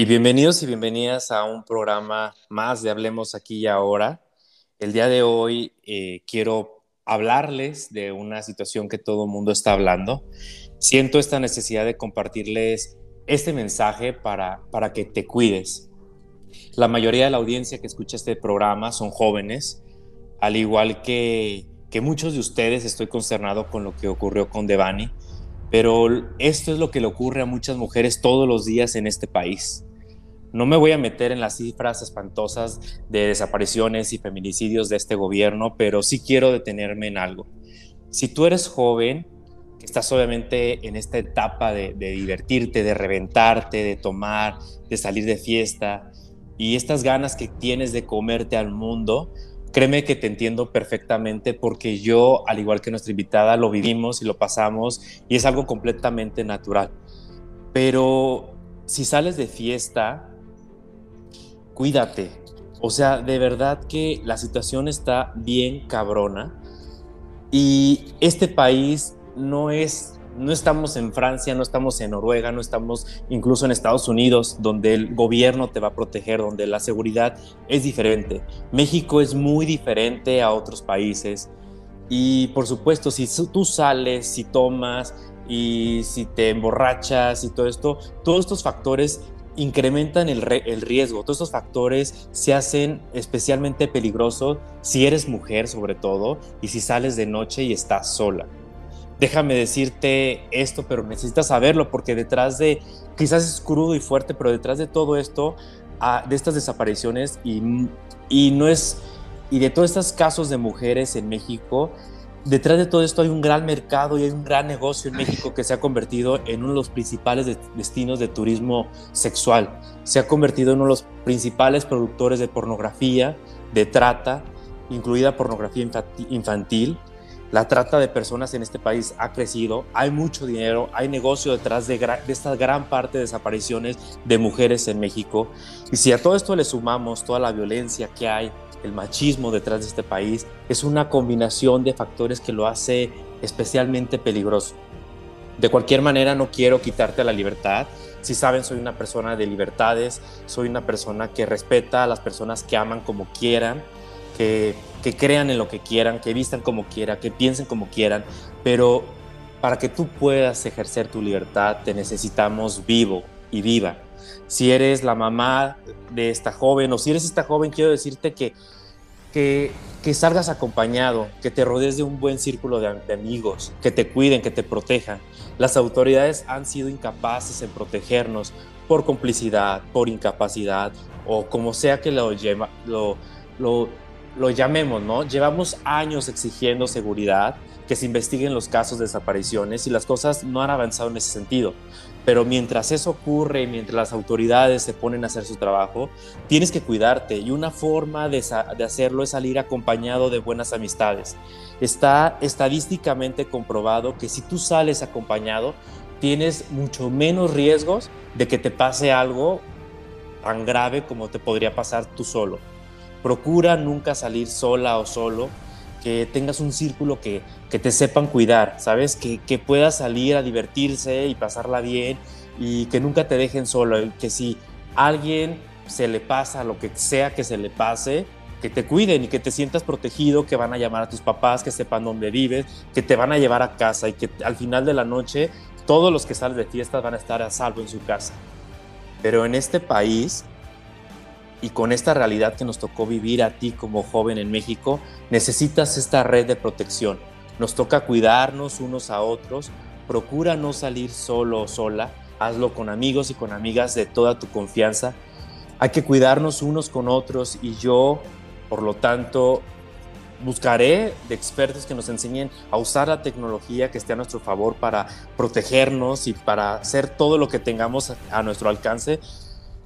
Y bienvenidos y bienvenidas a un programa más de Hablemos aquí y ahora. El día de hoy eh, quiero hablarles de una situación que todo el mundo está hablando. Siento esta necesidad de compartirles este mensaje para, para que te cuides. La mayoría de la audiencia que escucha este programa son jóvenes, al igual que, que muchos de ustedes estoy consternado con lo que ocurrió con Devani pero esto es lo que le ocurre a muchas mujeres todos los días en este país. No me voy a meter en las cifras espantosas de desapariciones y feminicidios de este gobierno, pero sí quiero detenerme en algo. Si tú eres joven, que estás obviamente en esta etapa de, de divertirte, de reventarte, de tomar, de salir de fiesta, y estas ganas que tienes de comerte al mundo, Créeme que te entiendo perfectamente porque yo, al igual que nuestra invitada, lo vivimos y lo pasamos y es algo completamente natural. Pero si sales de fiesta, cuídate. O sea, de verdad que la situación está bien cabrona y este país no es no estamos en Francia, no estamos en Noruega, no estamos incluso en Estados Unidos, donde el gobierno te va a proteger, donde la seguridad es diferente. México es muy diferente a otros países. Y por supuesto, si tú sales, si tomas y si te emborrachas y todo esto, todos estos factores incrementan el, el, riesgo. Todos estos factores se hacen especialmente peligrosos si eres mujer sobre todo y si sales de noche y estás sola déjame decirte esto, pero necesitas saberlo porque detrás de, quizás es crudo y fuerte, pero detrás de todo esto, ah, de estas desapariciones y, y no es, y de todos estos casos de mujeres en México, detrás de todo esto hay un gran mercado y hay un gran negocio en México que se ha convertido en uno de los principales destinos de turismo sexual. Se ha convertido en uno de los principales productores de pornografía, de trata, incluida pornografía infantil la trata de personas en este país ha crecido, hay mucho dinero, hay negocio detrás de, esta gran parte de desapariciones de mujeres en México. Y si a todo esto le sumamos toda la violencia que hay, el machismo detrás de este país, es una combinación de factores que lo hace especialmente peligroso. De cualquier manera, no quiero quitarte la libertad. Si saben, soy una persona de libertades, soy una persona que respeta a las personas que aman como quieran que, crean en lo que quieran, que vistan como quieran, que piensen como quieran, pero para que tú puedas ejercer tu libertad te necesitamos vivo y viva. Si eres la mamá de esta joven o si eres esta joven, quiero decirte que, que, que salgas acompañado, que te rodees de un buen círculo de, amigos, que te cuiden, que te protejan. Las autoridades han sido incapaces en protegernos por complicidad, por incapacidad o como sea que lo, lo, lo lo llamemos, ¿no? Llevamos años exigiendo seguridad, que se investiguen los casos de desapariciones y las cosas no han avanzado en ese sentido. Pero mientras eso ocurre mientras las autoridades se ponen a hacer su trabajo, tienes que cuidarte y una forma de, de hacerlo es salir acompañado de buenas amistades. Está estadísticamente comprobado que si tú sales acompañado, tienes mucho menos riesgos de que te pase algo tan grave como te podría pasar tú solo. Procura nunca salir sola o solo, que tengas un círculo que, que te sepan cuidar, ¿sabes? Que, que puedas salir a divertirse y pasarla bien y que nunca te dejen solo, que si alguien se le pasa lo que sea que se le pase, que te cuiden y que te sientas protegido, que van a llamar a tus papás, que sepan dónde vives, que te van a llevar a casa y que al final de la noche todos los que salen de fiestas van a estar a salvo en su casa. Pero en este país y con esta realidad que nos tocó vivir a ti como joven en México, necesitas esta red de protección. Nos toca cuidarnos unos a otros, procura no salir solo o sola, hazlo con amigos y con amigas de toda tu confianza. Hay que cuidarnos unos con otros y yo, por lo tanto, buscaré de expertos que nos enseñen a usar la tecnología que esté a nuestro favor para protegernos y para hacer todo lo que tengamos a nuestro alcance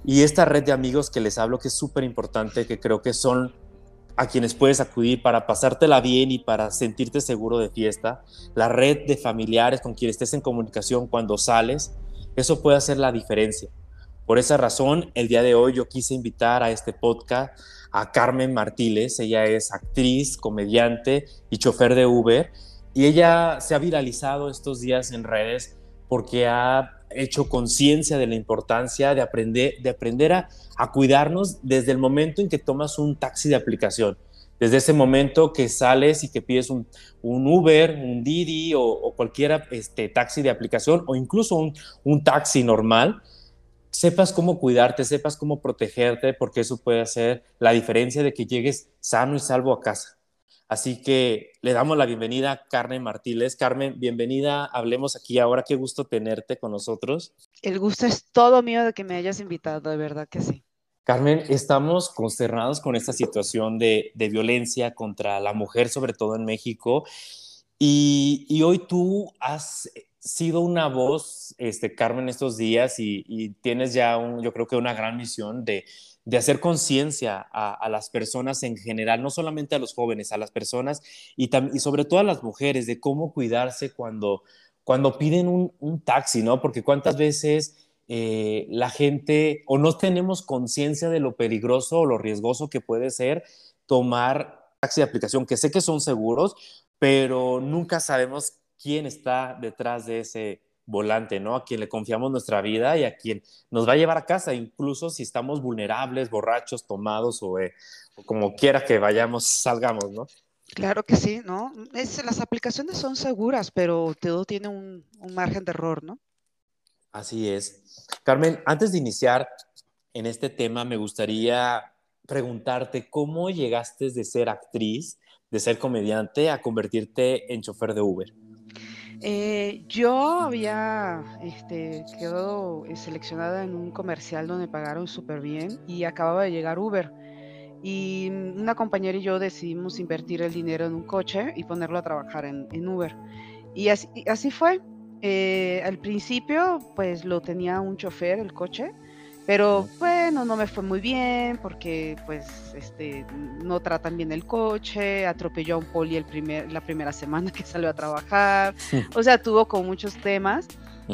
y esta red de amigos que les hablo, que es súper importante, que creo que son a quienes puedes acudir para pasártela bien y para sentirte seguro de fiesta, la red de familiares con quienes estés en comunicación cuando sales, eso puede hacer la diferencia. Por esa razón, el día de hoy yo quise invitar a este podcast a Carmen Martínez. Ella es actriz, comediante y chofer de Uber. Y ella se ha viralizado estos días en redes porque ha hecho conciencia de la importancia de aprender, de aprender a, cuidarnos desde el momento en que tomas un taxi de aplicación. Desde ese momento que sales y que pides un, Uber, un Didi o, o cualquier este, taxi de aplicación o incluso un, un taxi normal, sepas cómo cuidarte, sepas cómo protegerte, porque eso puede hacer la diferencia de que llegues sano y salvo a casa. Así que le damos la bienvenida a Carmen Martínez. Carmen, bienvenida. Hablemos aquí ahora. Qué gusto tenerte con nosotros. El gusto es todo mío de que me hayas invitado, de verdad que sí. Carmen, estamos consternados con esta situación de, violencia contra la mujer, sobre todo en México. Y, hoy tú has sido una voz, este, Carmen, estos días y, tienes ya, un, yo creo que una gran misión de, hacer conciencia a, las personas en general, no solamente a los jóvenes, a las personas y, y sobre todo a las mujeres, de cómo cuidarse cuando, cuando piden un, taxi, ¿no? Porque cuántas veces eh, la gente o no tenemos conciencia de lo peligroso o lo riesgoso que puede ser tomar taxi de aplicación, que sé que son seguros, pero nunca sabemos quién está detrás de ese volante, ¿no? A quien le confiamos nuestra vida y a quien nos va a llevar a casa, incluso si estamos vulnerables, borrachos, tomados o, eh, como quiera que vayamos, salgamos, ¿no? Claro que sí, ¿no? las aplicaciones son seguras, pero todo tiene un, un margen de error, ¿no? Así es. Carmen, antes de iniciar en este tema, me gustaría preguntarte cómo llegaste de ser actriz, de ser comediante, a convertirte en chofer de Uber. Eh, yo había este, quedado eh, seleccionada en un comercial donde pagaron súper bien y acababa de llegar Uber. Y una compañera y yo decidimos invertir el dinero en un coche y ponerlo a trabajar en, Uber. Y así, fue. Eh, al principio, pues lo tenía un chofer, el coche, pero bueno, no me fue muy bien porque pues este, no tratan bien el coche, atropelló a un poli el primer, la primera semana que salió a trabajar, o sea, tuvo como muchos temas.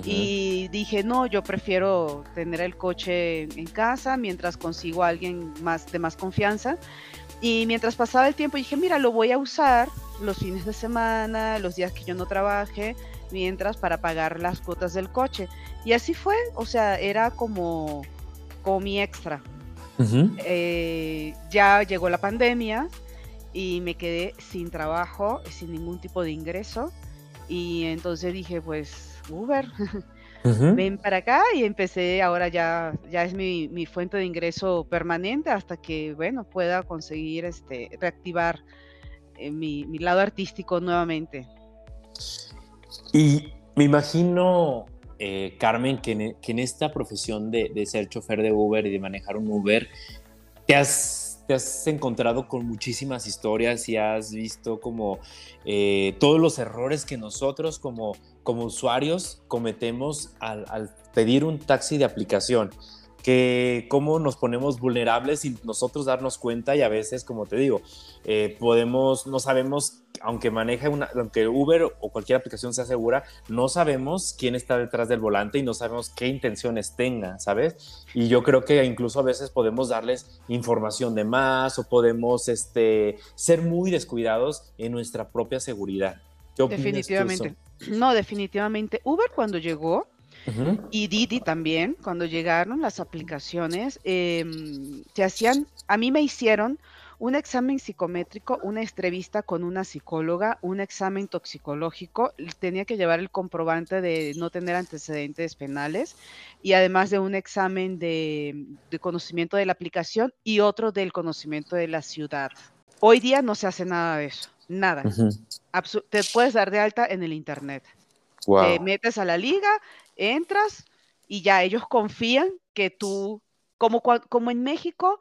Y dije, no, yo prefiero tener el coche en casa mientras consigo a alguien más de más confianza. Y mientras pasaba el tiempo dije, mira, lo voy a usar los fines de semana, los días que yo no trabaje, mientras para pagar las cuotas del coche. Y así fue, o sea, era como mi extra. Eh, ya llegó la pandemia y me quedé sin trabajo, sin ningún tipo de ingreso. Y entonces dije, pues, Uber, ven para acá y empecé, ahora ya, ya es mi, fuente de ingreso permanente hasta que, bueno, pueda conseguir este, reactivar eh, mi, mi lado artístico nuevamente. Y me imagino eh, Carmen, que en, esta profesión de, ser chofer de Uber y de manejar un Uber, te has, te has encontrado con muchísimas historias y has visto como eh, todos los errores que nosotros como, como usuarios cometemos al, pedir un taxi de aplicación que cómo nos ponemos vulnerables sin nosotros darnos cuenta y a veces, como te digo, eh, podemos, no sabemos aunque maneje una, aunque Uber o cualquier aplicación sea segura, no sabemos quién está detrás del volante y no sabemos qué intenciones tenga, ¿sabes? Y yo creo que incluso a veces podemos darles información de más o podemos este, ser muy descuidados en nuestra propia seguridad. definitivamente. No, definitivamente. Uber cuando llegó, y Didi también, cuando llegaron las aplicaciones, em, se hacían, a mí me hicieron un examen psicométrico, una entrevista con una psicóloga, un examen toxicológico, tenía que llevar el comprobante de no tener antecedentes penales y además de un examen de, conocimiento de la aplicación y otro del conocimiento de la ciudad. Hoy día no se hace nada de eso, nada. te puedes dar de alta en el Internet. Te metes a la liga, entras y ya ellos confían que tú como, como en México,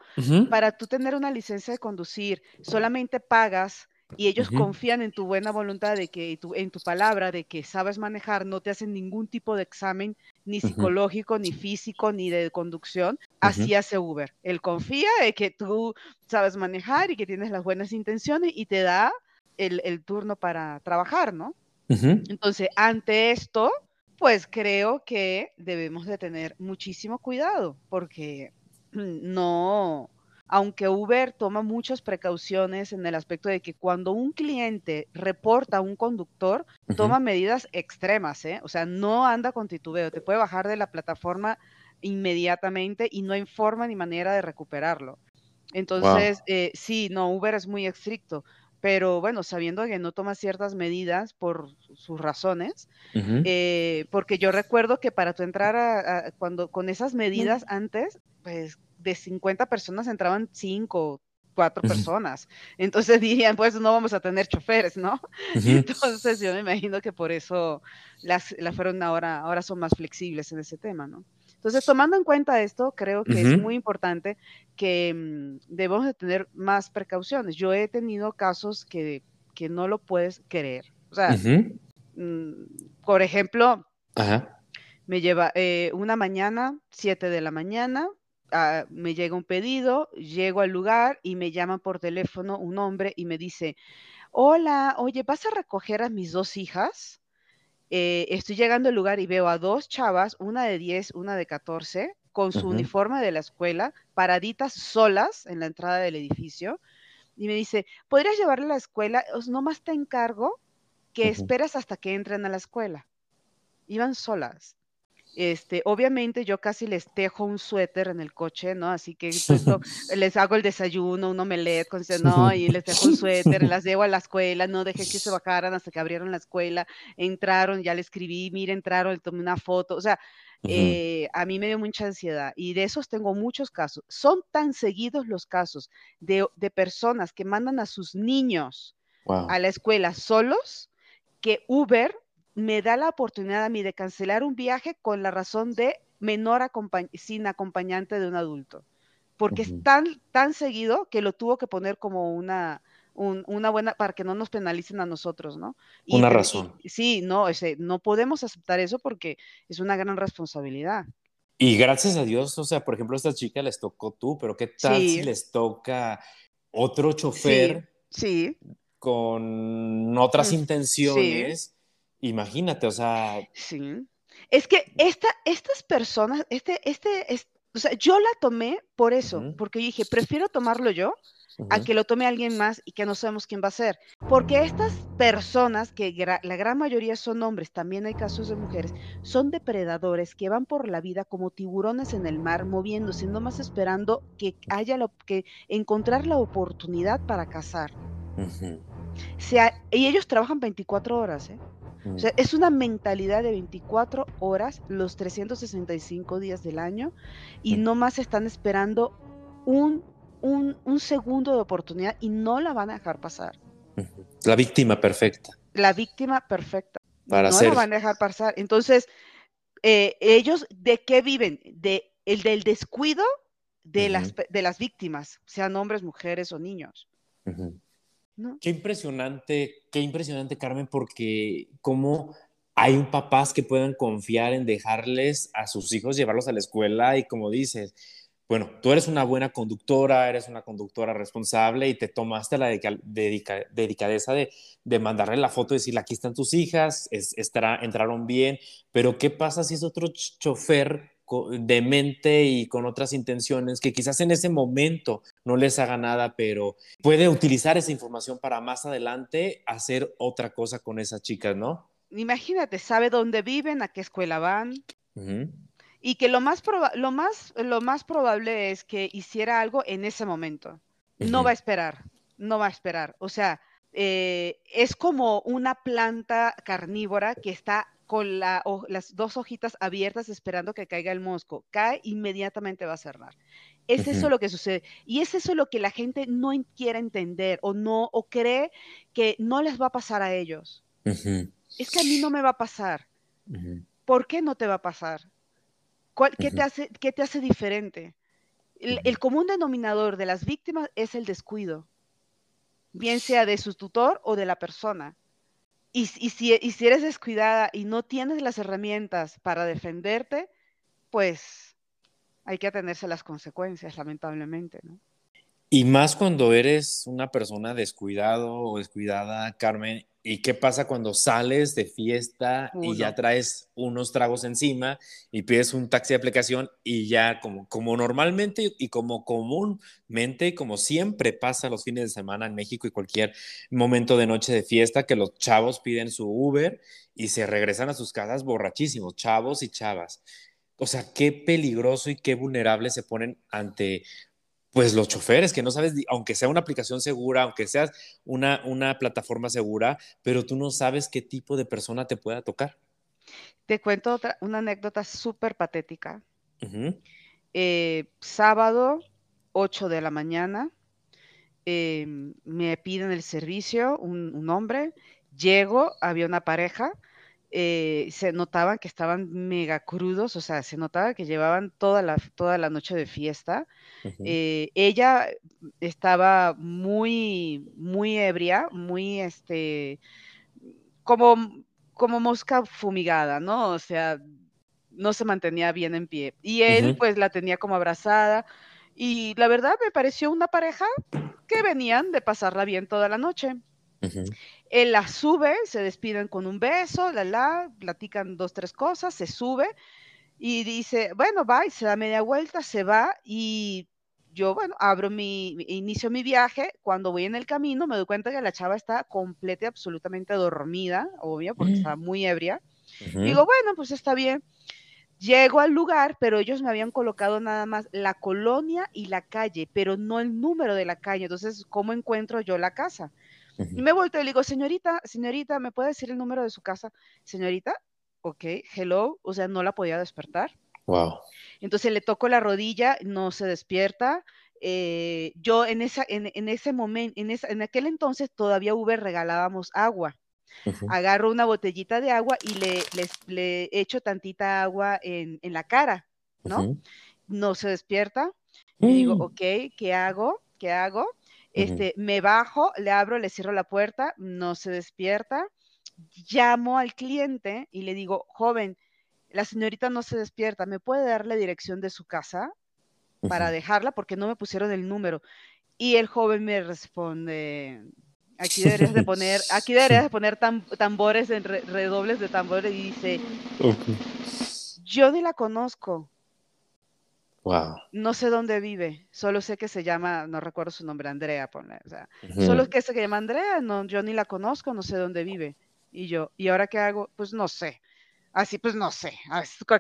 para tú tener una licencia de conducir, solamente pagas y ellos confían en tu buena voluntad de que en tu palabra de que sabes manejar, no te hacen ningún tipo de examen ni psicológico, ni físico, ni de conducción, así hace Uber. Él confía de que tú sabes manejar y que tienes las buenas intenciones y te da el, el turno para trabajar, ¿no? Entonces, ante esto, pues creo que debemos de tener muchísimo cuidado porque no, aunque Uber toma muchas precauciones en el aspecto de que cuando un cliente reporta a un conductor, toma medidas extremas, ¿eh? O sea, no anda con titubeo, te puede bajar de la plataforma inmediatamente y no hay forma ni manera de recuperarlo. Entonces, eh, sí, no, Uber es muy estricto, pero bueno, sabiendo que no toma ciertas medidas por sus razones, eh, porque yo recuerdo que para tu entrar a, cuando con esas medidas antes, pues de 50 personas entraban 5, 4 personas. Entonces dirían, pues no vamos a tener choferes, ¿no? Entonces yo me imagino que por eso las, las fueron ahora, ahora son más flexibles en ese tema, ¿no? Entonces, tomando en cuenta esto, creo que es muy importante que mm, debemos de tener más precauciones. Yo he tenido casos que, que no lo puedes querer. O sea, mm, por ejemplo, me lleva eh, una mañana, 7 de la mañana, Ah, me llega un pedido, llego al lugar y me llama por teléfono un hombre y me dice, hola, oye, ¿vas a recoger a mis dos hijas? Eh, estoy llegando al lugar y veo a dos chavas, una de 10, una de 14, con su uniforme de la escuela, paraditas solas en la entrada del edificio. Y me dice, ¿podrías llevarle a la escuela? Nomás te encargo que esperas hasta que entren a la escuela. Iban solas. Este, obviamente yo casi les tejo un suéter en el coche, ¿no? Así que les hago el desayuno, un omelette, con, ¿no? Y les tejo un suéter, las llevo a la escuela, no dejé que se bajaran hasta que abrieron la escuela, entraron, ya le escribí, mire, entraron, le tomé una foto, o sea, eh, a mí me dio mucha ansiedad y de esos tengo muchos casos. Son tan seguidos los casos de, personas que mandan a sus niños a la escuela solos que Uber me da la oportunidad a mí de cancelar un viaje con la razón de menor sin acompañante de un adulto. Porque es tan, tan seguido que lo tuvo que poner como una, una buena, para que no nos penalicen a nosotros, ¿no? una razón. sí, no, ese, no podemos aceptar eso porque es una gran responsabilidad. Y gracias a Dios, o sea, por ejemplo, a esta chica les tocó tú, pero ¿qué tal si les toca otro chofer? Sí. Con otras intenciones Imagínate, o sea. Sí. Es que esta, estas personas, este, este, o sea, yo la tomé por eso, porque dije, prefiero tomarlo yo a que lo tome alguien más y que no sabemos quién va a ser. Porque estas personas, que la gran mayoría son hombres, también hay casos de mujeres, son depredadores que van por la vida como tiburones en el mar, moviéndose, no más esperando que haya lo, que encontrar la oportunidad para cazar. sea, y ellos trabajan 24 horas, ¿eh? O sea, es una mentalidad de 24 horas los 365 días del año y no más están esperando un, un, segundo de oportunidad y no la van a dejar pasar. La víctima perfecta. La víctima perfecta. Para no la van a dejar pasar. Entonces, eh, ellos, ¿de qué viven? De, el del descuido de, las, de las víctimas, sean hombres, mujeres o niños. Qué impresionante, qué impresionante, Carmen, porque cómo hay papás que puedan confiar en dejarles a sus hijos llevarlos a la escuela y como dices, bueno, tú eres una buena conductora, eres una conductora responsable y te tomaste la dedicadeza de, de, mandarle la foto y decirle, aquí están tus hijas, entraron bien, pero ¿qué pasa si es otro chofer de mente y con otras intenciones que quizás en ese momento no les haga nada, pero puede utilizar esa información para más adelante hacer otra cosa con esas chicas, ¿no? Imagínate, sabe dónde viven, a qué escuela van. Y que lo más, lo, más, lo más probable es que hiciera algo en ese momento. No va a esperar, no va a esperar. O sea, eh, es como una planta carnívora que está con las dos hojitas abiertas esperando que caiga el mosco. Cae, inmediatamente va a cerrar. Es eso lo que sucede. Y es eso lo que la gente no quiere entender o no, o cree que no les va a pasar a ellos. Es que a mí no me va a pasar. ¿Por qué no te va a pasar? qué, te hace, ¿Qué te hace diferente? el común denominador de las víctimas es el descuido, bien sea de su tutor o de la persona. Y, si, eres descuidada y no tienes las herramientas para defenderte, pues hay que atenerse a las consecuencias, lamentablemente, ¿no? Y más cuando eres una persona descuidado o descuidada, Carmen, ¿y qué pasa cuando sales de fiesta y ya traes unos tragos encima y pides un taxi de aplicación y ya como, como normalmente y como comúnmente y como siempre pasa los fines de semana en México y cualquier momento de noche de fiesta que los chavos piden su Uber y se regresan a sus casas borrachísimos, chavos y chavas. O sea, qué peligroso y qué vulnerable se ponen ante pues los choferes, que no sabes, aunque sea una aplicación segura, aunque sea una, una plataforma segura, pero tú no sabes qué tipo de persona te pueda tocar. Te cuento otra, una anécdota súper patética. Eh, sábado, 8 de la mañana, em, me piden el servicio, un, un, hombre, llego, había una pareja, eh, se notaban que estaban mega crudos, o sea, se notaba que llevaban toda la, toda la noche de fiesta. Eh, ella estaba muy, muy ebria, muy, este, como, como mosca fumigada, ¿no? O sea, no se mantenía bien en pie. Y él, pues, la tenía como abrazada. Y la verdad me pareció una pareja que venían de pasarla bien toda la noche. Él la sube, se despiden con un beso, la la, platican dos, tres cosas, se sube y dice, bueno, va, y se da media vuelta, se va y yo, bueno, abro mi, inicio mi viaje, cuando voy en el camino me doy cuenta que la chava está completa y absolutamente dormida, obvio, porque estaba mm. muy ebria. Digo, bueno, pues está bien. Llego al lugar, pero ellos me habían colocado nada más la colonia y la calle, pero no el número de la calle. Entonces, ¿cómo encuentro yo la casa? Y me vuelto y le digo, señorita, señorita, ¿me puede decir el número de su casa? Señorita, ok, hello, o sea, no la podía despertar. Wow. Entonces le toco la rodilla, no se despierta. Eh, yo en, esa, en, en ese momento, en, esa, en aquel entonces todavía Uber regalábamos agua. Agarro una botellita de agua y le, le echo tantita agua en, en la cara, ¿no? No se despierta. Y digo, mm. ok, ¿qué hago? ¿Qué hago? Este, me bajo, le abro, le cierro la puerta, no se despierta. Llamo al cliente y le digo, joven, la señorita no se despierta, ¿me puede dar la dirección de su casa para dejarla? Porque no me pusieron el número. Y el joven me responde, aquí deberías de poner, aquí deberías de poner tambores, en redobles de tambores, y dice, yo ni la conozco. No sé dónde vive, solo sé que se llama, no recuerdo su nombre, Andrea, ponle, o sea, solo que se llama Andrea, no, yo ni la conozco, no sé dónde vive. Y yo, ¿y ahora qué hago? Pues no sé. Así, pues no sé,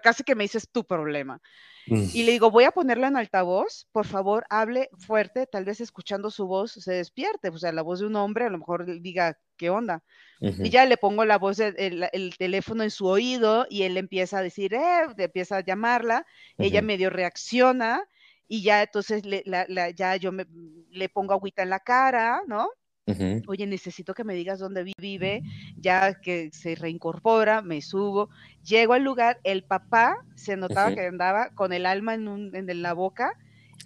casi que me dices tu problema. Mm. Y le digo, voy a ponerla en altavoz, por favor, hable fuerte, tal vez escuchando su voz se despierte, o sea, la voz de un hombre, a lo mejor diga, ¿qué onda? Y ya le pongo la voz, el, teléfono en su oído y él empieza a decir, eh, empieza a llamarla, ella medio reacciona y ya entonces le, ya yo me, le pongo agüita en la cara, ¿no? Oye, necesito que me digas dónde vive, ya que se reincorpora, me subo, llego al lugar, el papá se notaba que andaba con el alma en, en la boca,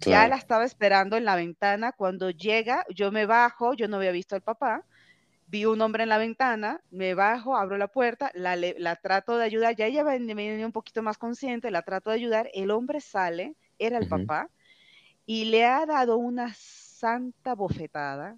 ya la estaba esperando en la ventana, cuando llega, yo me bajo, yo no había visto al papá, vi un hombre en la ventana, me bajo, abro la puerta, la, la trato de ayudar, ya ella venía un poquito más consciente, la trato de ayudar, el hombre sale, era el papá, y le ha dado una santa bofetada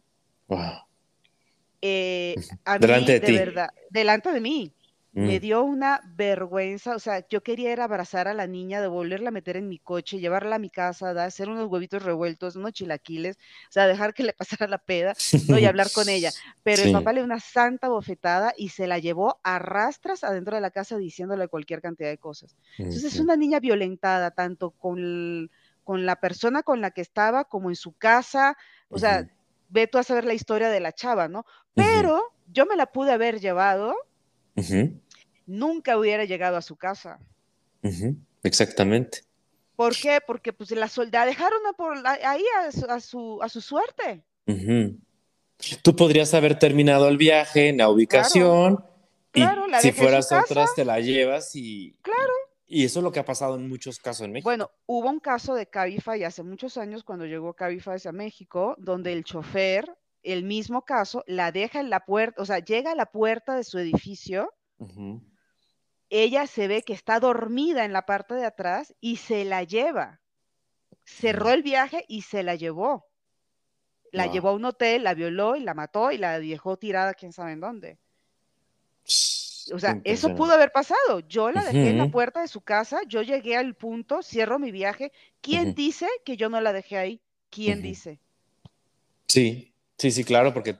eh, delante de, verdad, delante de mí. Me mm. dio una vergüenza, o sea, yo quería ir a abrazar a la niña, devolverla a meter en mi coche, llevarla a mi casa, hacer unos huevitos revueltos, unos chilaquiles, o sea, dejar que le pasara la peda ¿no? y hablar con ella. Pero el papá le dio una santa bofetada y se la llevó a rastras adentro de la casa diciéndole cualquier cantidad de cosas. Entonces es una niña violentada, tanto con, con la persona con la que estaba como en su casa, o sea, ve tú a saber la historia de la chava, ¿no? Pero yo me la pude haber llevado, nunca hubiera llegado a su casa. Exactamente. ¿Por qué? Porque pues la soldada dejaron por ahí a su, a su, suerte. Tú podrías haber terminado el viaje en la ubicación y si fueras otras te la llevas y... Claro. Y eso es lo que ha pasado en muchos casos en México. Bueno, hubo un caso de Cabify hace muchos años cuando llegó Cabify a México, donde el chofer, el mismo caso, la deja en la puerta, o sea, llega a la puerta de su edificio, ella se ve que está dormida en la parte de atrás y se la lleva. Cerró el viaje y se la llevó. La llevó a un hotel, la violó y la mató y la dejó tirada quién sabe en dónde. O sea, eso pudo haber pasado. Yo la dejé en la puerta de su casa, yo llegué al punto, cierro mi viaje. ¿Quién dice que yo no la dejé ahí? ¿Quién dice? Sí, sí, sí, claro, porque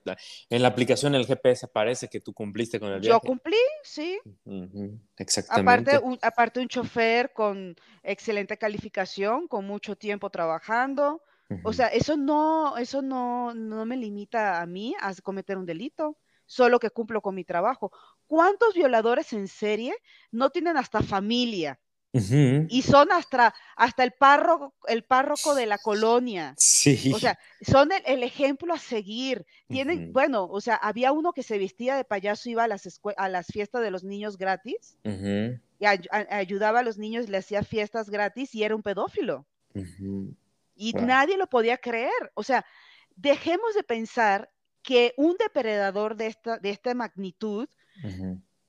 en la aplicación el GPS aparece que tú cumpliste con el Yo viaje. cumplí, sí. Ujú, Aparte Exactamente. un, aparte un chofer con excelente calificación, con mucho tiempo trabajando. O sea, eso no, eso no, no me limita a mí a cometer un delito, solo que cumplo con mi trabajo. ¿Cuántos violadores en serie no tienen hasta familia y son hasta, hasta el párroco, el párroco de la colonia? Sí. O sea, son el, el ejemplo a seguir. Tienen, bueno, o sea, había uno que se vestía de payaso, iba a las, a las fiestas de los niños gratis y a- ayudaba a los niños, le hacía fiestas gratis y era un pedófilo. Y Wow. nadie lo podía creer. O sea, dejemos de pensar que un depredador de esta, de esta magnitud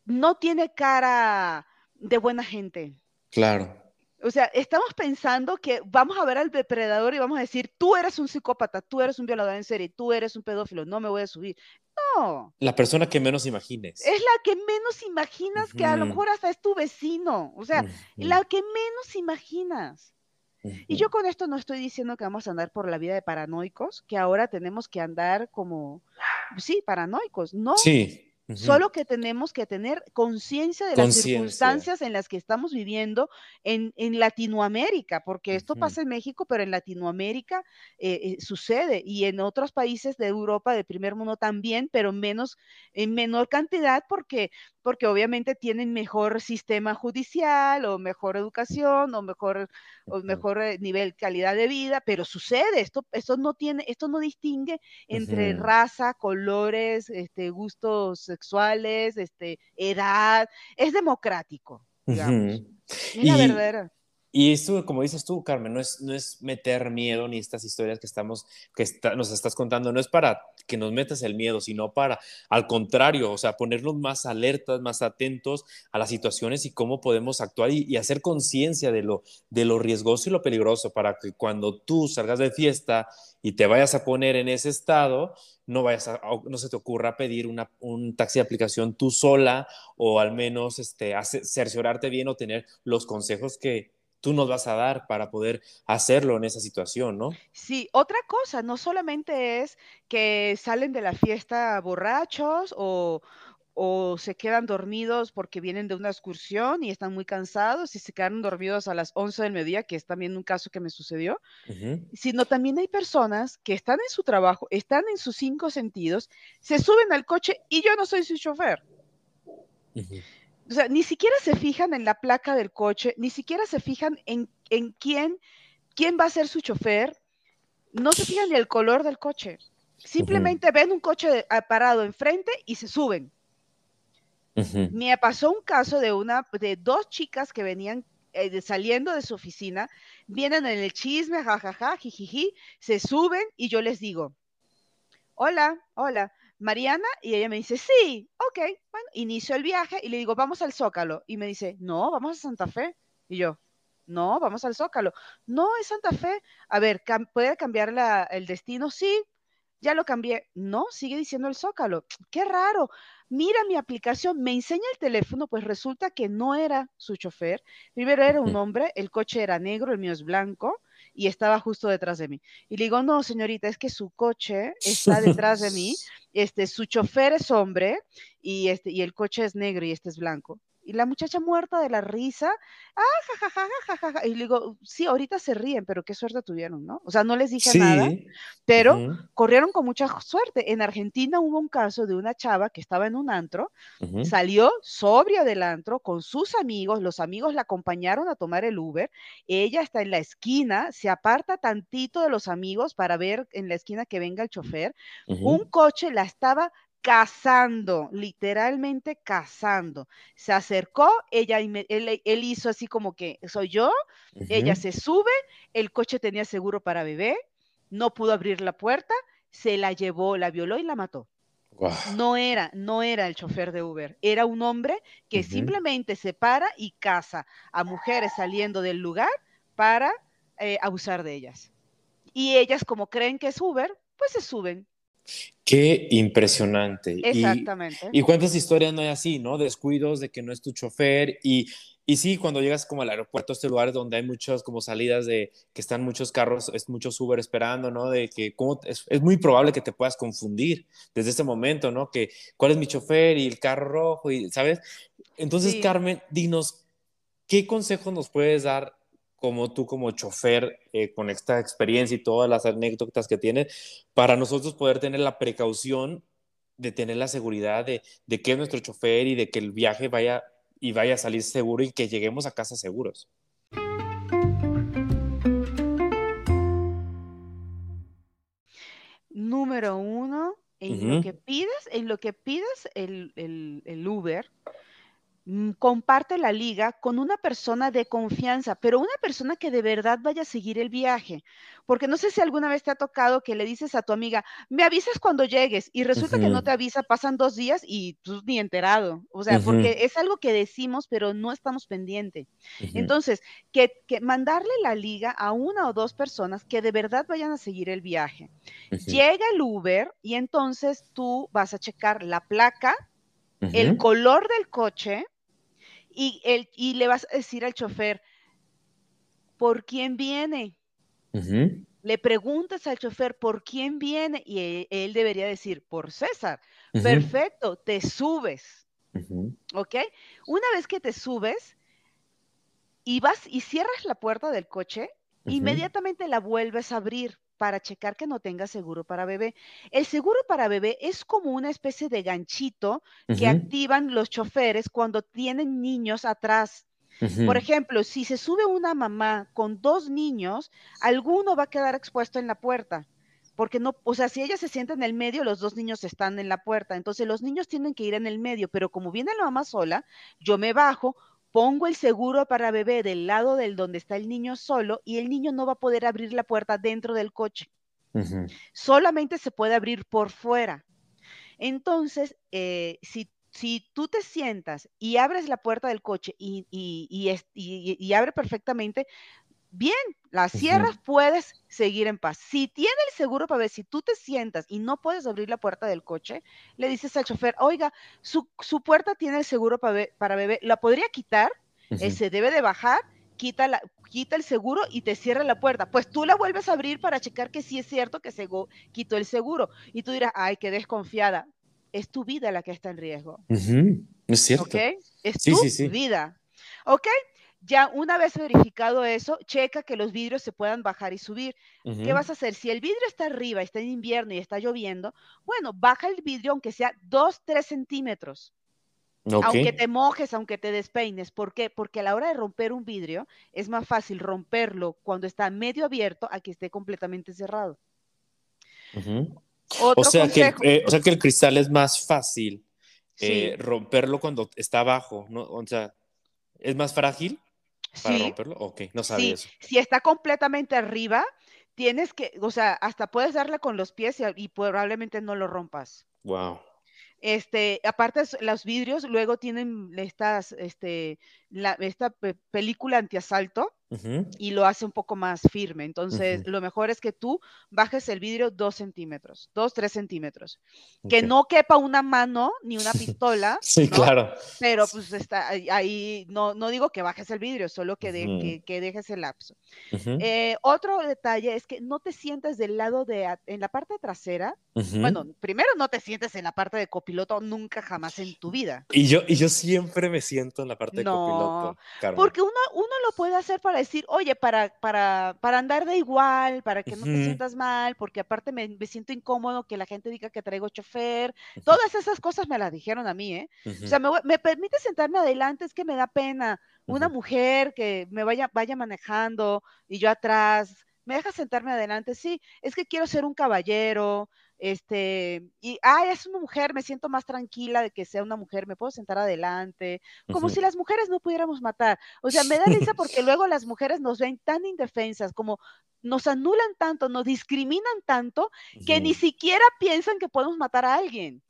No tiene cara de buena gente. Claro. O sea, estamos pensando que vamos a ver al depredador y vamos a decir, tú eres un psicópata, tú eres un violador en serie, tú eres un pedófilo, no me voy a subir. No, La persona que menos imagines. es la que menos imaginas que a lo mejor hasta es tu vecino. O sea, la que menos imaginas. Y yo con esto no estoy diciendo que vamos a andar por la vida de paranoicos, que ahora tenemos que andar como, sí, paranoicos, no, Sí. Solo que tenemos que tener conciencia de las circunstancias en las que estamos viviendo en, en Latinoamérica, porque esto pasa en México, pero en Latinoamérica eh, eh, sucede y en otros países de Europa, de primer mundo también, pero menos, en menor cantidad, porque, porque obviamente tienen mejor sistema judicial o mejor educación o mejor, o mejor eh, nivel, calidad de vida, pero sucede, esto, esto no tiene, esto no distingue entre raza, colores, este, gustos sexuales, este, edad, es democrático, digamos. Es la Y, verdadera. Y esto, como dices tú, Carmen, no es, no es meter miedo ni estas historias que estamos, que nos estás contando, no es para que nos metas el miedo, sino para, al contrario, o sea, ponernos más alertas, más atentos a las situaciones y cómo podemos actuar y, y hacer conciencia de lo, de lo riesgoso y lo peligroso para que cuando tú salgas de fiesta y te vayas a poner en ese estado, no vayas a, no se te ocurra pedir una, un taxi de aplicación tú sola o al menos este, cerciorarte bien o tener los consejos que tú nos vas a dar para poder hacerlo en esa situación, ¿no? Sí, otra cosa, no solamente es que salen de la fiesta borrachos o, o se quedan dormidos porque vienen de una excursión y están muy cansados y se quedaron dormidos a las 11 del mediodía, que es también un caso que me sucedió, Ujú, sino también hay personas que están en su trabajo, están en sus cinco sentidos, se suben al coche y yo no soy su chofer. ujú, O sea, ni siquiera se fijan en la placa del coche, ni siquiera se fijan en, en quién, quién va a ser su chofer, no se fijan en el color del coche. Simplemente ven un coche ah, parado enfrente y se suben. Me pasó un caso de una, de dos chicas que venían eh, de- saliendo de su oficina, vienen en el chisme, jajaja, jijiji, se suben y yo les digo, hola, hola, Mariana, y ella me dice, sí, ok, bueno, inicio el viaje y le digo, vamos al Zócalo, y me dice, no, vamos a Santa Fe, y yo, no, vamos al Zócalo, no, es Santa Fe, a ver, cam- ¿puede cambiar la- el destino? Sí, ya lo cambié, no, sigue diciendo el Zócalo, qué raro, mira mi aplicación, me enseña el teléfono, pues resulta que no era su chofer, primero era un hombre, el coche era negro, el mío es blanco, y estaba justo detrás de mí. Y le digo, no, señorita, es que su coche está detrás de mí, este, su chofer es hombre y, este, y el coche es negro y este es blanco. Y la muchacha muerta de la risa, ah, jajaja, jajaja. Y le digo, sí, ahorita se ríen, pero qué suerte tuvieron, ¿no? O sea, no les dije nada, pero corrieron con mucha suerte. En Argentina hubo un caso de una chava que estaba en un antro, salió sobria del antro con sus amigos, los amigos la acompañaron a tomar el Uber, ella está en la esquina, se aparta tantito de los amigos para ver en la esquina que venga el chofer, ujú, un coche la estaba cazando, literalmente cazando. Se acercó, ella, él, él hizo así como que soy yo, ella se sube, el coche tenía seguro para bebé, no pudo abrir la puerta, se la llevó, la violó y la mató. No era, no era el chofer de Uber, era un hombre que simplemente se para y caza a mujeres saliendo del lugar para eh, abusar de ellas. Y ellas, como creen que es Uber, pues se suben. Qué impresionante. Exactamente. Y, cuántas historias no hay así, ¿no? Descuidos de que no es tu chofer y, y sí, cuando llegas como al aeropuerto, este lugar donde hay muchas como salidas de que están muchos carros, es muchos Uber esperando, ¿no? De que como es, es, muy probable que te puedas confundir desde ese momento, ¿no? Que cuál es mi chofer y el carro rojo y, ¿sabes? Entonces, Carmen, dinos, ¿qué consejo nos puedes dar como tú como chofer eh, con esta experiencia y todas las anécdotas que tienes para nosotros poder tener la precaución de tener la seguridad de, de que es nuestro chofer y de que el viaje vaya y vaya a salir seguro y que lleguemos a casa seguros. Número uno, en lo que pides, en lo que pides el, el Uber, Mm, comparte la liga con una persona de confianza, pero una persona que de verdad vaya a seguir el viaje. Porque no sé si alguna vez te ha tocado que le dices a tu amiga, me avisas cuando llegues y resulta que no te avisa, pasan dos días y tú ni enterado. O sea, porque es algo que decimos, pero no estamos pendientes. Entonces, que, mandarle la liga a una o dos personas que de verdad vayan a seguir el viaje. Llega el Uber y entonces tú vas a checar la placa, el color del coche, y, el, y le vas a decir al chofer, ¿por quién viene? Le preguntas al chofer, ¿por quién viene? Y e, él, debería decir, por César. Perfecto, te subes. ¿Ok? Una vez que te subes y vas y cierras la puerta del coche, inmediatamente la vuelves a abrir para checar que no tenga seguro para bebé. El seguro para bebé es como una especie de ganchito que activan los choferes cuando tienen niños atrás. Por ejemplo, si se sube una mamá con dos niños, alguno va a quedar expuesto en la puerta. Porque no, o sea, si ella se sienta en el medio, los dos niños están en la puerta. Entonces los niños tienen que ir en el medio, pero como viene la mamá sola, yo me bajo, pongo el seguro para bebé del lado del donde está el niño solo y el niño no va a poder abrir la puerta dentro del coche. Solamente se puede abrir por fuera. Entonces, eh, si, si, tú te sientas y abres la puerta del coche y, y abre perfectamente, bien, la cierras, puedes seguir en paz. Si tiene el seguro para ver si tú te sientas y no puedes abrir la puerta del coche, le dices al chofer, oiga, su, puerta tiene el seguro para, para bebé, ¿la podría quitar? Eh, se debe de bajar, quita, la, quita el seguro y te cierra la puerta. Pues tú la vuelves a abrir para checar que sí es cierto que se quitó el seguro. Y tú dirás, ay, qué desconfiada. Es tu vida la que está en riesgo. Es cierto. Es tu vida. ¿Ok? Ya una vez verificado eso, checa que los vidrios se puedan bajar y subir. ¿Qué vas a hacer? Si el vidrio está arriba, está en invierno y está lloviendo, bueno, baja el vidrio aunque sea 2, 3 centímetros. Aunque te mojes, aunque te despeines. ¿Por qué? Porque a la hora de romper un vidrio es más fácil romperlo cuando está medio abierto a que esté completamente cerrado. o, sea que, eh, o sea que el cristal es más fácil eh, romperlo cuando está abajo, ¿no? O sea, es más frágil para romperlo. Ok, no sabía eso. Si está completamente arriba, tienes que, o sea, hasta puedes darle con los pies y, probablemente no lo rompas. Wow. Este, aparte los vidrios luego tienen estas, este, la, esta película antiasalto y lo hace un poco más firme. Entonces, lo mejor es que tú bajes el vidrio dos centímetros, dos, tres centímetros. Que no quepa una mano ni una pistola. sí, claro. Pero pues está ahí, no, no digo que bajes el vidrio, solo que, que, dejes el lapso. Eh, otro detalle es que no te sientes del lado de, en la parte trasera. Bueno, primero no te sientes en la parte de copiloto nunca jamás en tu vida. Y yo, y yo siempre me siento en la parte de copiloto. Porque uno, uno lo puede hacer para decir, oye, para, para, para andar de igual, para que no te sientas mal, porque aparte me, siento incómodo que la gente diga que traigo chofer. Todas esas cosas me las dijeron a mí, ¿eh? O sea, me, permite sentarme adelante, es que me da pena. Una mujer que me vaya, vaya manejando y yo atrás, me deja sentarme adelante, sí, es que quiero ser un caballero, este, y, ay, es una mujer, me siento más tranquila de que sea una mujer, me puedo sentar adelante, como si las mujeres no pudiéramos matar. O sea, me da risa porque luego las mujeres nos ven tan indefensas, como nos anulan tanto, nos discriminan tanto, que ni siquiera piensan que podemos matar a alguien.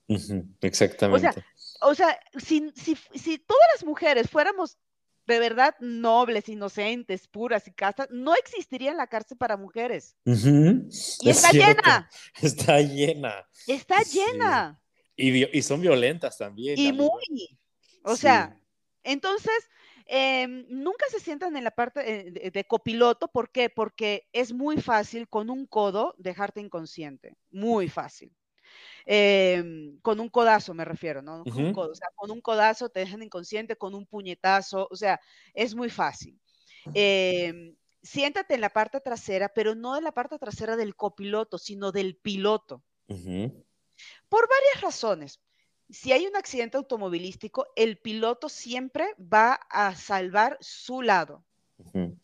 Exactamente. O sea, o sea si, si, si todas las mujeres fuéramos de verdad nobles, inocentes, puras y castas, no existiría la cárcel para mujeres. Y está llena. Está llena. Está llena. Y, son violentas también. Y muy. O sea, entonces, em, nunca se sientan en la parte eh, de, copiloto. ¿Por qué? Porque es muy fácil con un codo dejarte inconsciente. Muy fácil. Em, con un codazo me refiero, ¿no? Con, un o sea, con un codazo te dejan inconsciente, con un puñetazo, o sea, es muy fácil. Em, siéntate en la parte trasera, pero no en la parte trasera del copiloto, sino del piloto. Por varias razones. Si hay un accidente automovilístico, el piloto siempre va a salvar su lado.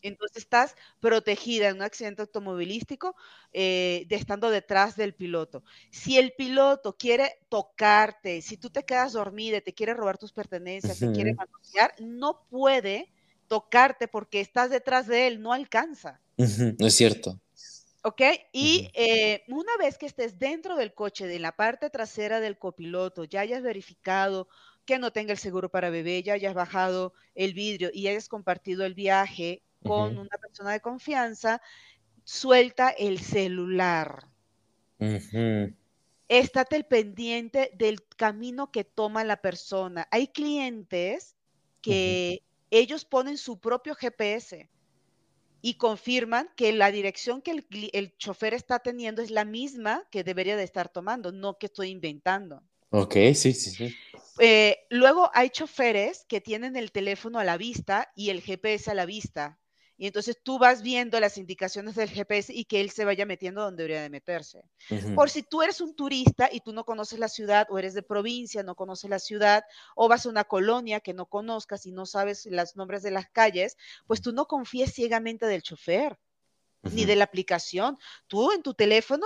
Entonces estás protegida en un accidente automovilístico eh, de estando detrás del piloto. Si el piloto quiere tocarte, si tú te quedas dormida, te quiere robar tus pertenencias, te quiere manosear, no puede tocarte porque estás detrás de él, no alcanza. No es cierto. ¿Ok? Y eh, una vez que estés dentro del coche, de la parte trasera del copiloto, ya hayas verificado que no tenga el seguro para bebé, ya hayas bajado el vidrio y hayas compartido el viaje con una persona de confianza, suelta el celular. Estate el pendiente del camino que toma la persona. Hay clientes que ellos ponen su propio GPS y confirman que la dirección que el, el, chofer está teniendo es la misma que debería de estar tomando, no que estoy inventando. Ok, sí, sí, sí. Eh, luego hay choferes que tienen el teléfono a la vista y el GPS a la vista. Y entonces tú vas viendo las indicaciones del GPS y que él se vaya metiendo donde debería de meterse. Por si tú eres un turista y tú no conoces la ciudad o eres de provincia, no conoces la ciudad o vas a una colonia que no conozcas y no sabes los nombres de las calles, pues tú no confíes ciegamente del chofer ni de la aplicación. Tú en tu teléfono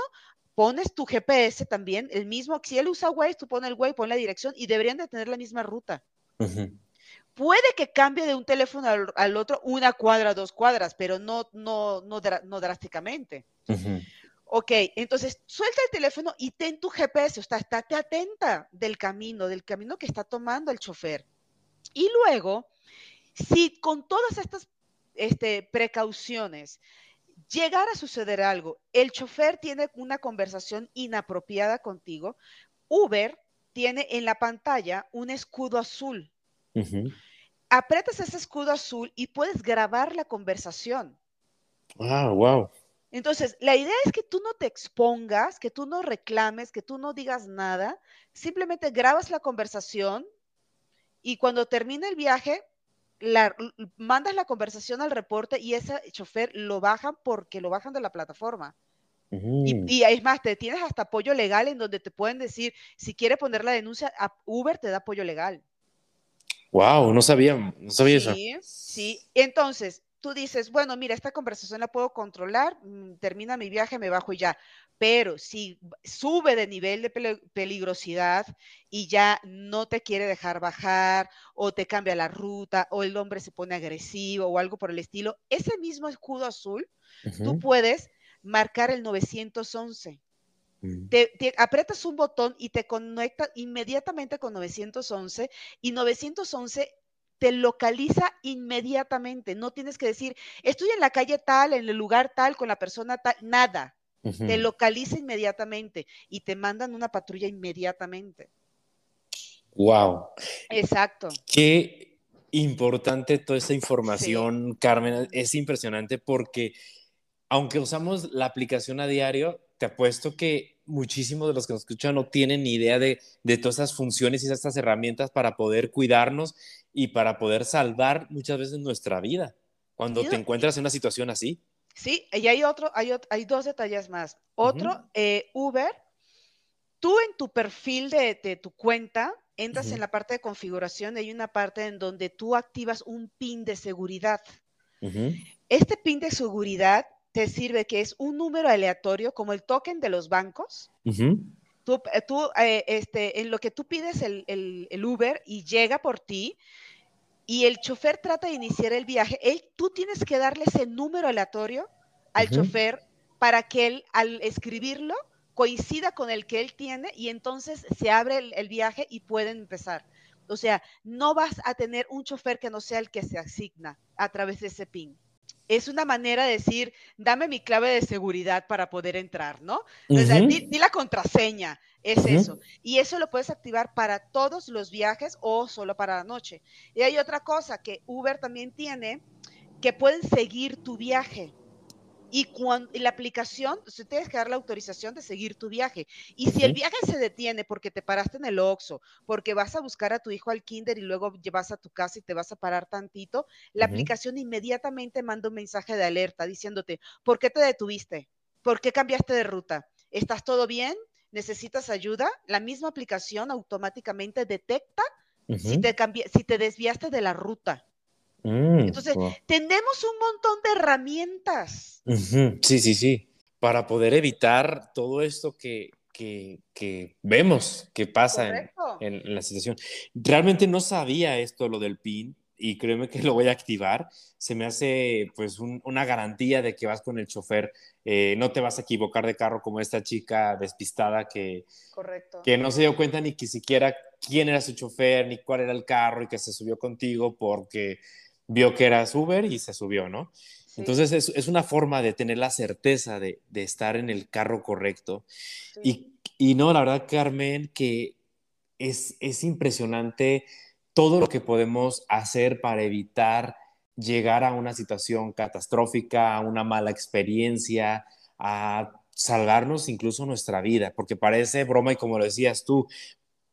pones tu GPS también, el mismo, si él usa Waze, tú pones el Waze, pon la dirección y deberían de tener la misma ruta. Puede que cambie de un teléfono al, otro una cuadra, dos cuadras, pero no, no, no, no drásticamente. Ok, entonces suelta el teléfono y ten tu GPS, o sea, estate atenta del camino, del camino que está tomando el chofer. Y luego, si con todas estas este, precauciones llegar a suceder algo, el chofer tiene una conversación inapropiada contigo, Uber tiene en la pantalla un escudo azul. Apretas ese escudo azul y puedes grabar la conversación. Ah, wow. Entonces, la idea es que tú no te expongas, que tú no reclames, que tú no digas nada, simplemente grabas la conversación y cuando termine el viaje, la, mandas la conversación al reporte y ese chofer lo bajan porque lo bajan de la plataforma. y, es más, te tienes hasta apoyo legal en donde te pueden decir, si quiere poner la denuncia, a Uber te da apoyo legal. Wow, no sabía, no sabía sí, eso. Sí, entonces tú dices, bueno, mira, esta conversación la puedo controlar, mm, termina mi viaje, me bajo y ya. Pero si sube de nivel de peligrosidad y ya no te quiere dejar bajar o te cambia la ruta o el hombre se pone agresivo o algo por el estilo, ese mismo escudo azul, tú puedes marcar el 911. Mm. Te, te, aprietas un botón y te conecta inmediatamente con 911 y 911 te localiza inmediatamente. No tienes que decir, estoy en la calle tal, en el lugar tal, con la persona tal, nada. Te localiza inmediatamente y te mandan una patrulla inmediatamente. Wow. Exacto. Qué importante toda esta información, Carmen. Es impresionante porque aunque usamos la aplicación a diario, te apuesto que muchísimos de los que nos escuchan no tienen ni idea de, de todas esas funciones y estas herramientas para poder cuidarnos y para poder salvar muchas veces nuestra vida cuando te encuentras en una situación así. Sí, y hay otro, hay, hay dos detalles más. Otro, eh, Uber, tú en tu perfil de, tu cuenta, entras en la parte de configuración hay una parte en donde tú activas un pin de seguridad. Este pin de seguridad te sirve que es un número aleatorio, como el token de los bancos. Tú, eh, tú eh, este, en lo que tú pides el, el, Uber y llega por ti, y el chofer trata de iniciar el viaje, él, tú tienes que darle ese número aleatorio al chofer para que él al escribirlo coincida con el que él tiene y entonces se abre el, viaje y pueden empezar. O sea, no vas a tener un chofer que no sea el que se asigna a través de ese PIN. Es una manera de decir, dame mi clave de seguridad para poder entrar, ¿no? O sea, di, la contraseña, es eso. Y eso lo puedes activar para todos los viajes o solo para la noche. Y hay otra cosa que Uber también tiene, que pueden seguir tu viaje. Y cuando la aplicación, tú tienes que dar la autorización de seguir tu viaje. Y si el viaje se detiene porque te paraste en el Oxxo, porque vas a buscar a tu hijo al kinder y luego llevas a tu casa y te vas a parar tantito, la aplicación inmediatamente manda un mensaje de alerta diciéndote, ¿por qué te detuviste? ¿Por qué cambiaste de ruta? ¿Estás todo bien? ¿Necesitas ayuda? La misma aplicación automáticamente detecta si, te si te desviaste de la ruta. Mm, Entonces, tenemos un montón de herramientas. Sí, sí, sí. Para poder evitar todo esto que, que, vemos que pasa en, la situación. Realmente no sabía esto, lo del PIN, y créeme que lo voy a activar. Se me hace pues una garantía de que vas con el chofer, eh, no te vas a equivocar de carro como esta chica despistada que, que no se dio cuenta ni que siquiera quién era su chofer, ni cuál era el carro y que se subió contigo porque vio que eras Uber y se subió, ¿no? Entonces es, una forma de tener la certeza de, estar en el carro correcto. Y, no, la verdad, Carmen, que es, es impresionante todo lo que podemos hacer para evitar llegar a una situación catastrófica, a una mala experiencia, a salvarnos incluso nuestra vida, porque parece broma y como lo decías tú,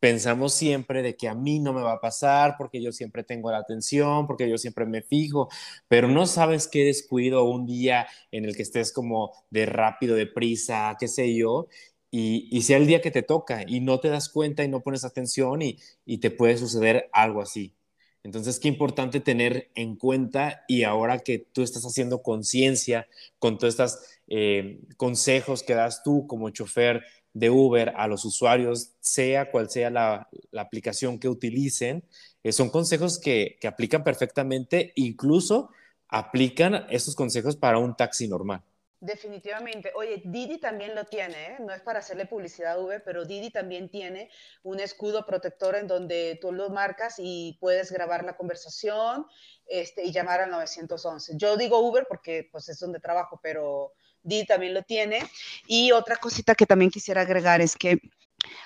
pensamos siempre de que a mí no me va a pasar porque yo siempre tengo la atención, porque yo siempre me fijo, pero no sabes qué descuido un día en el que estés como de rápido, de prisa, qué sé yo, y, sea el día que te toca y no te das cuenta y no pones atención y, te puede suceder algo así. Entonces, qué importante tener en cuenta y ahora que tú estás haciendo conciencia con todos estos eh, consejos que das tú como chofer de Uber a los usuarios, sea cual sea la, aplicación que utilicen, eh, son consejos que, aplican perfectamente, incluso aplican esos consejos para un taxi normal. Definitivamente. Oye, Didi también lo tiene, ¿eh? no es para hacerle publicidad a Uber, pero Didi también tiene un escudo protector en donde tú lo marcas y puedes grabar la conversación este, y llamar al 911. Yo digo Uber porque pues es donde trabajo, pero Didi también lo tiene. Y otra cosita que también quisiera agregar es que,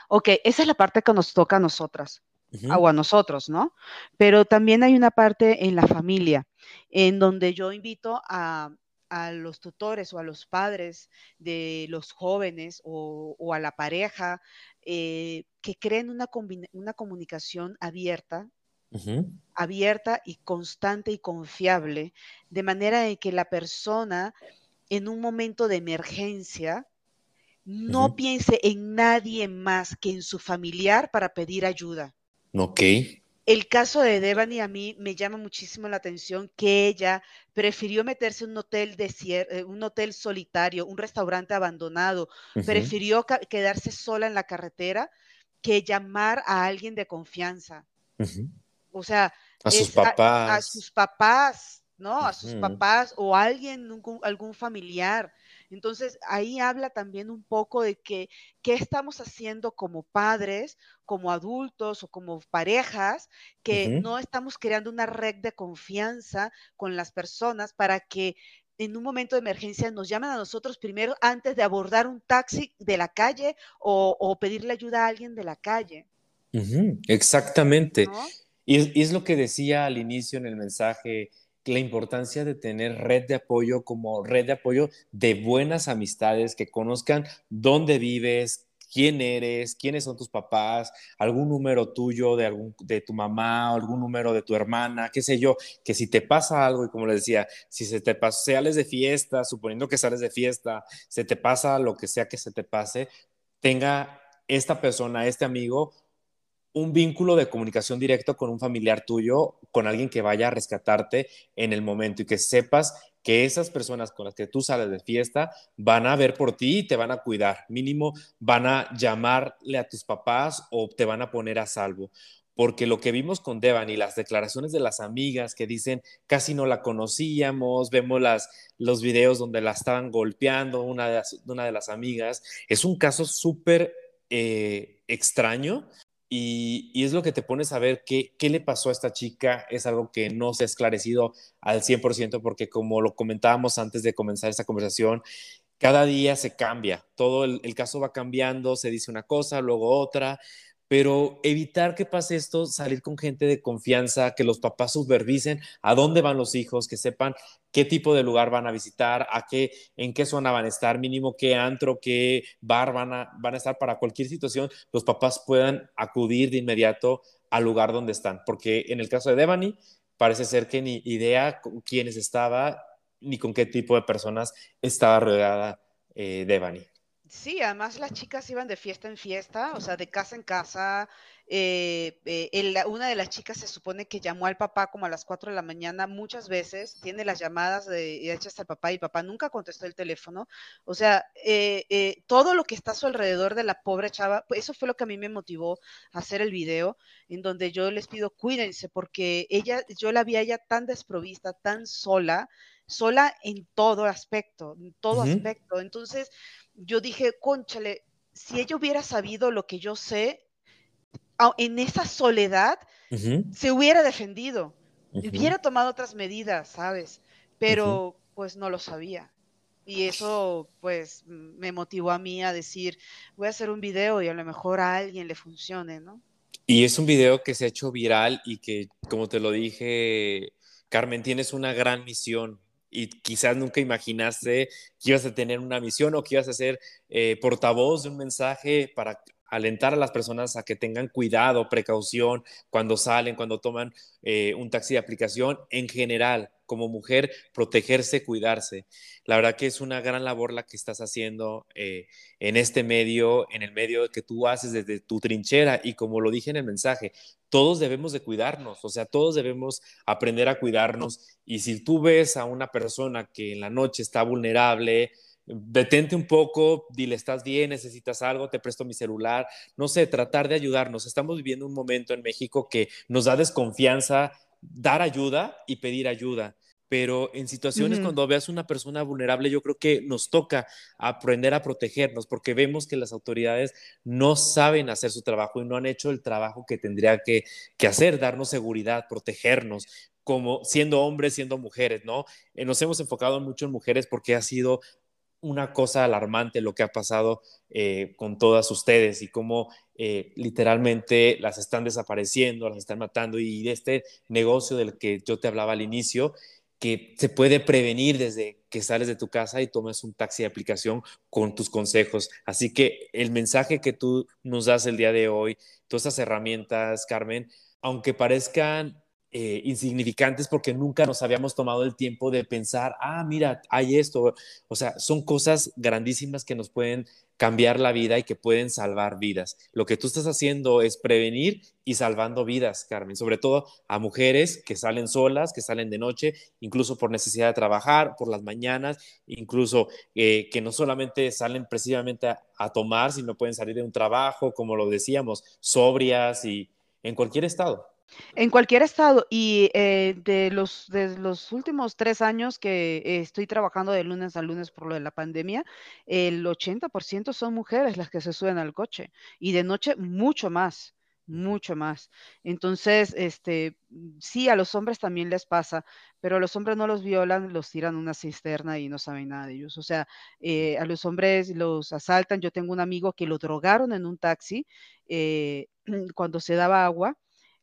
ok, esa es la parte que nos toca a nosotras. o a nosotros, ¿no? Pero también hay una parte en la familia, en donde yo invito a, los tutores o a los padres de los jóvenes o, a la pareja eh, que creen una, una comunicación abierta, abierta y constante y confiable, de manera de que la persona en un momento de emergencia, no piense en nadie más que en su familiar para pedir ayuda. Ok. El caso de Devani a mí me llama muchísimo la atención que ella prefirió meterse en un hotel, eh, un hotel solitario, un restaurante abandonado, prefirió quedarse sola en la carretera que llamar a alguien de confianza. O sea, a sus papás. a, sus papás, ¿no? A sus papás o a alguien, algún familiar. Entonces, ahí habla también un poco de que qué estamos haciendo como padres, como adultos o como parejas, que no estamos creando una red de confianza con las personas para que en un momento de emergencia nos llamen a nosotros primero antes de abordar un taxi de la calle o, pedirle ayuda a alguien de la calle. Exactamente. y es lo que decía al inicio en el mensaje la importancia de tener red de apoyo como red de apoyo de buenas amistades que conozcan dónde vives, quién eres, quiénes son tus papás, algún número tuyo de, algún, de tu mamá, algún número de tu hermana, qué sé yo, que si te pasa algo, y como les decía, si se te pasa, sales de fiesta, suponiendo que sales de fiesta, se te pasa lo que sea que se te pase, tenga esta persona, este amigo, un vínculo de comunicación directo con un familiar tuyo, con alguien que vaya a rescatarte en el momento y que sepas que esas personas con las que tú sales de fiesta van a ver por ti y te van a cuidar. Mínimo van a llamarle a tus papás o te van a poner a salvo. Porque lo que vimos con Devan y las declaraciones de las amigas que dicen casi no la conocíamos, vemos las, los videos donde la estaban golpeando una de las, una de las amigas, es un caso súper eh, extraño y, es lo que te pones a ver qué, qué le pasó a esta chica. Es algo que no se ha esclarecido al 100% porque como lo comentábamos antes de comenzar esta conversación, cada día se cambia, todo el, el caso va cambiando, se dice una cosa, luego otra, pero evitar que pase esto, salir con gente de confianza, que los papás supervisen a dónde van los hijos, que sepan qué tipo de lugar van a visitar, a qué, en qué zona van a estar, mínimo qué antro, qué bar van a, van a estar para cualquier situación, los papás puedan acudir de inmediato al lugar donde están, porque en el caso de Devani, parece ser que ni idea con quiénes estaba ni con qué tipo de personas estaba rodeada eh, Devani. Sí, además las chicas iban de fiesta en fiesta, o sea, de casa en casa. Eh, eh, una de las chicas se supone que llamó al papá como a las 4 de la mañana muchas veces, tiene las llamadas de, hechas al papá y papá nunca contestó el teléfono. O sea, eh, todo lo que está a su alrededor de la pobre chava, pues eso fue lo que a mí me motivó a hacer el video, en donde yo les pido cuídense, porque ella, yo la vi a ella tan desprovista, tan sola, sola en todo aspecto, en todo aspecto. Entonces, yo dije, conchale, si ella hubiera sabido lo que yo sé, en esa soledad, se hubiera defendido, hubiera tomado otras medidas, ¿sabes? Pero pues no lo sabía. Y eso pues me motivó a mí a decir, voy a hacer un video y a lo mejor a alguien le funcione, ¿no? Y es un video que se ha hecho viral y que, como te lo dije, Carmen, tienes una gran misión y quizás nunca imaginaste que ibas a tener una misión o que ibas a ser eh, portavoz de un mensaje para alentar a las personas a que tengan cuidado, precaución cuando salen, cuando toman eh, un taxi de aplicación, en general, como mujer, protegerse, cuidarse. La verdad que es una gran labor la que estás haciendo eh, en este medio, en el medio que tú haces desde tu trinchera y como lo dije en el mensaje, todos debemos de cuidarnos, o sea, todos debemos aprender a cuidarnos y si tú ves a una persona que en la noche está vulnerable, detente un poco, dile, estás bien, necesitas algo, te presto mi celular, no sé, tratar de ayudarnos. Estamos viviendo un momento en México que nos da desconfianza dar ayuda y pedir ayuda. Pero en situaciones cuando veas una persona vulnerable, yo creo que nos toca aprender a protegernos porque vemos que las autoridades no saben hacer su trabajo y no han hecho el trabajo que tendría que, que hacer, darnos seguridad, protegernos como siendo hombres, siendo mujeres, ¿no? Eh, nos hemos enfocado mucho en mujeres porque ha sido una cosa alarmante lo que ha pasado eh, con todas ustedes y cómo eh, literalmente las están desapareciendo, las están matando y este negocio del que yo te hablaba al inicio, que se puede prevenir desde que sales de tu casa y tomes un taxi de aplicación con tus consejos. Así que el mensaje que tú nos das el día de hoy, todas esas herramientas, Carmen, aunque parezcan eh, insignificantes porque nunca nos habíamos tomado el tiempo de pensar, ah, mira, hay esto. O sea, son cosas grandísimas que nos pueden cambiar la vida y que pueden salvar vidas. Lo que tú estás haciendo es prevenir y salvando vidas, Carmen, sobre todo a mujeres que salen solas, que salen de noche, incluso por necesidad de trabajar, por las mañanas, incluso eh, que no solamente salen precisamente a, a tomar, sino pueden salir de un trabajo, como lo decíamos, sobrias y en cualquier estado. En cualquier estado. Y eh, de, los, de los últimos tres años que estoy trabajando de lunes a lunes por lo de la pandemia, el 80% son mujeres las que se suben al coche. Y de noche mucho más mucho más. Entonces, este, sí, a los hombres también les pasa, pero a los hombres no los violan, los tiran a una cisterna y no saben nada de ellos. O sea, eh, a los hombres los asaltan. Yo tengo un amigo que lo drogaron en un taxi eh, cuando se daba agua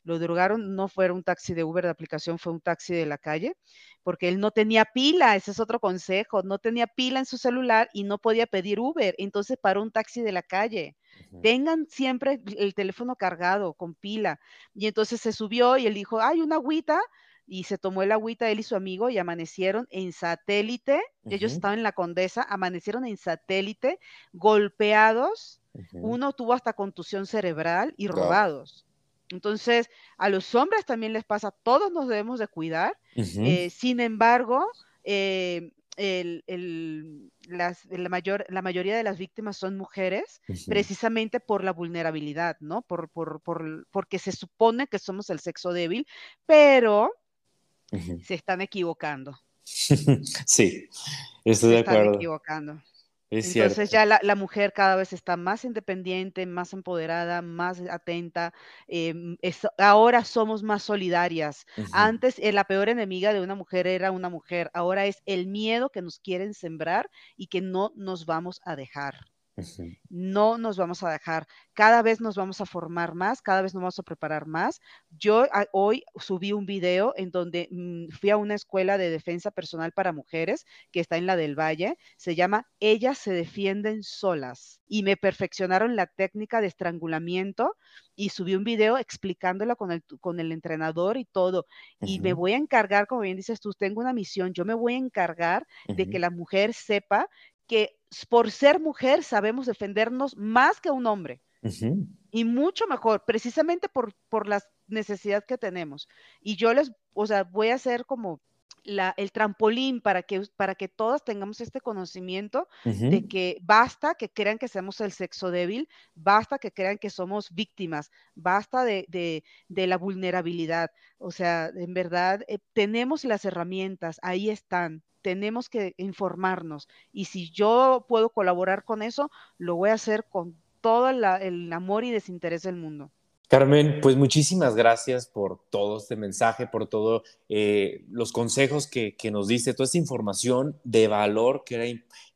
lo drogaron, no fue un taxi de Uber de aplicación, fue un taxi de la calle, porque él no tenía pila, ese es otro consejo, no tenía pila en su celular y no podía pedir Uber, entonces paró un taxi de la calle. Tengan siempre el teléfono cargado con pila. Y entonces se subió y él dijo, hay una agüita, y se tomó el agüita él y su amigo y amanecieron en satélite, ellos estaban en la Condesa, amanecieron en satélite, golpeados, uno tuvo hasta contusión cerebral y robados. Entonces, a los hombres también les pasa, todos nos debemos de cuidar. Eh, sin embargo, eh, la, mayor, la mayoría de las víctimas son mujeres, precisamente por la vulnerabilidad, ¿no? Por, por, por, porque se supone que somos el sexo débil, pero se están equivocando. sí, estoy de acuerdo. Están equivocando. Entonces ya la, mujer cada vez está más independiente, más empoderada, más atenta. Em, ahora somos más solidarias. Antes eh, la peor enemiga de una mujer era una mujer. Ahora es el miedo que nos quieren sembrar y que no nos vamos a dejar. No nos vamos a dejar. Cada vez nos vamos a formar más, cada vez nos vamos a preparar más. Yo ah, hoy subí un video en donde mm, fui a una escuela de defensa personal para mujeres que está en la del Valle. Se llama Ellas se defienden solas y me perfeccionaron la técnica de estrangulamiento y subí un video explicándola con el, con el entrenador y todo. Y me voy a encargar, como bien dices tú, tengo una misión, yo me voy a encargar de que la mujer sepa que por ser mujer sabemos defendernos más que un hombre. Y mucho mejor, precisamente por, por la necesidad que tenemos. Y yo les, o sea, voy a hacer como la, el trampolín para que, para que todas tengamos este conocimiento de que basta que crean que somos el sexo débil, basta que crean que somos víctimas, basta de, de, de la vulnerabilidad. O sea, en verdad, eh, tenemos las herramientas, ahí están tenemos que informarnos y si yo puedo colaborar con eso, lo voy a hacer con todo el amor y desinterés del mundo. Carmen, pues muchísimas gracias por todo este mensaje, por todos eh, los consejos que, que, nos diste, toda esta información de valor que era,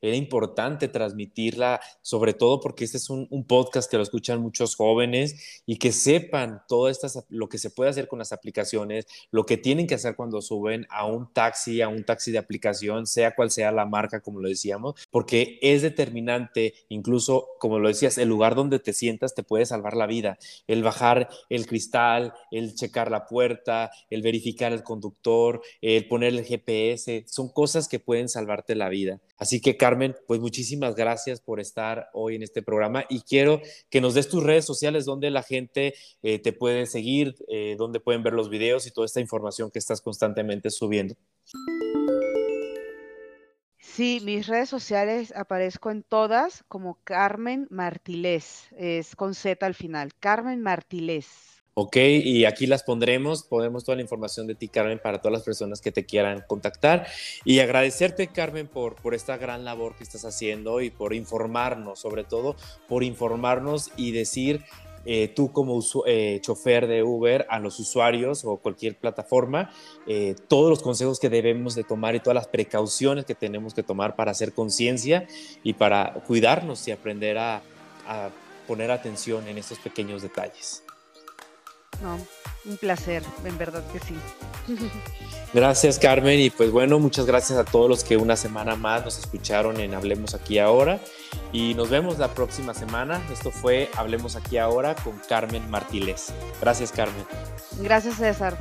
era importante transmitirla, sobre todo porque este es un, podcast que lo escuchan muchos jóvenes y que sepan todo estas, lo que se puede hacer con las aplicaciones, lo que tienen que hacer cuando suben a un taxi, a un taxi de aplicación, sea cual sea la marca, como lo decíamos, porque es determinante, incluso como lo decías, el lugar donde te sientas te puede salvar la vida, el bajar el cristal, el checar la puerta, el verificar el conductor, el poner el GPS, son cosas que pueden salvarte la vida. Así que Carmen, pues muchísimas gracias por estar hoy en este programa y quiero que nos des tus redes sociales donde la gente eh, te puede seguir, eh, donde pueden ver los videos y toda esta información que estás constantemente subiendo. Sí, mis redes sociales aparezco en todas como Carmen Martilés, es con Z al final, Carmen Martilés. Ok, y aquí las pondremos, ponemos toda la información de ti, Carmen, para todas las personas que te quieran contactar. Y agradecerte, Carmen, por, por esta gran labor que estás haciendo y por informarnos, sobre todo por informarnos y decir eh, tú como eh, chofer de Uber a los usuarios o cualquier plataforma, eh, todos los consejos que debemos de tomar y todas las precauciones que tenemos que tomar para hacer conciencia y para cuidarnos y aprender a poner atención en estos pequeños detalles. No, un placer, en verdad que sí. Gracias Carmen y pues bueno, muchas gracias a todos los que una semana más nos escucharon en Hablemos aquí ahora y nos vemos la próxima semana. Esto fue Hablemos aquí ahora con Carmen Martínez. Gracias Carmen. Gracias César.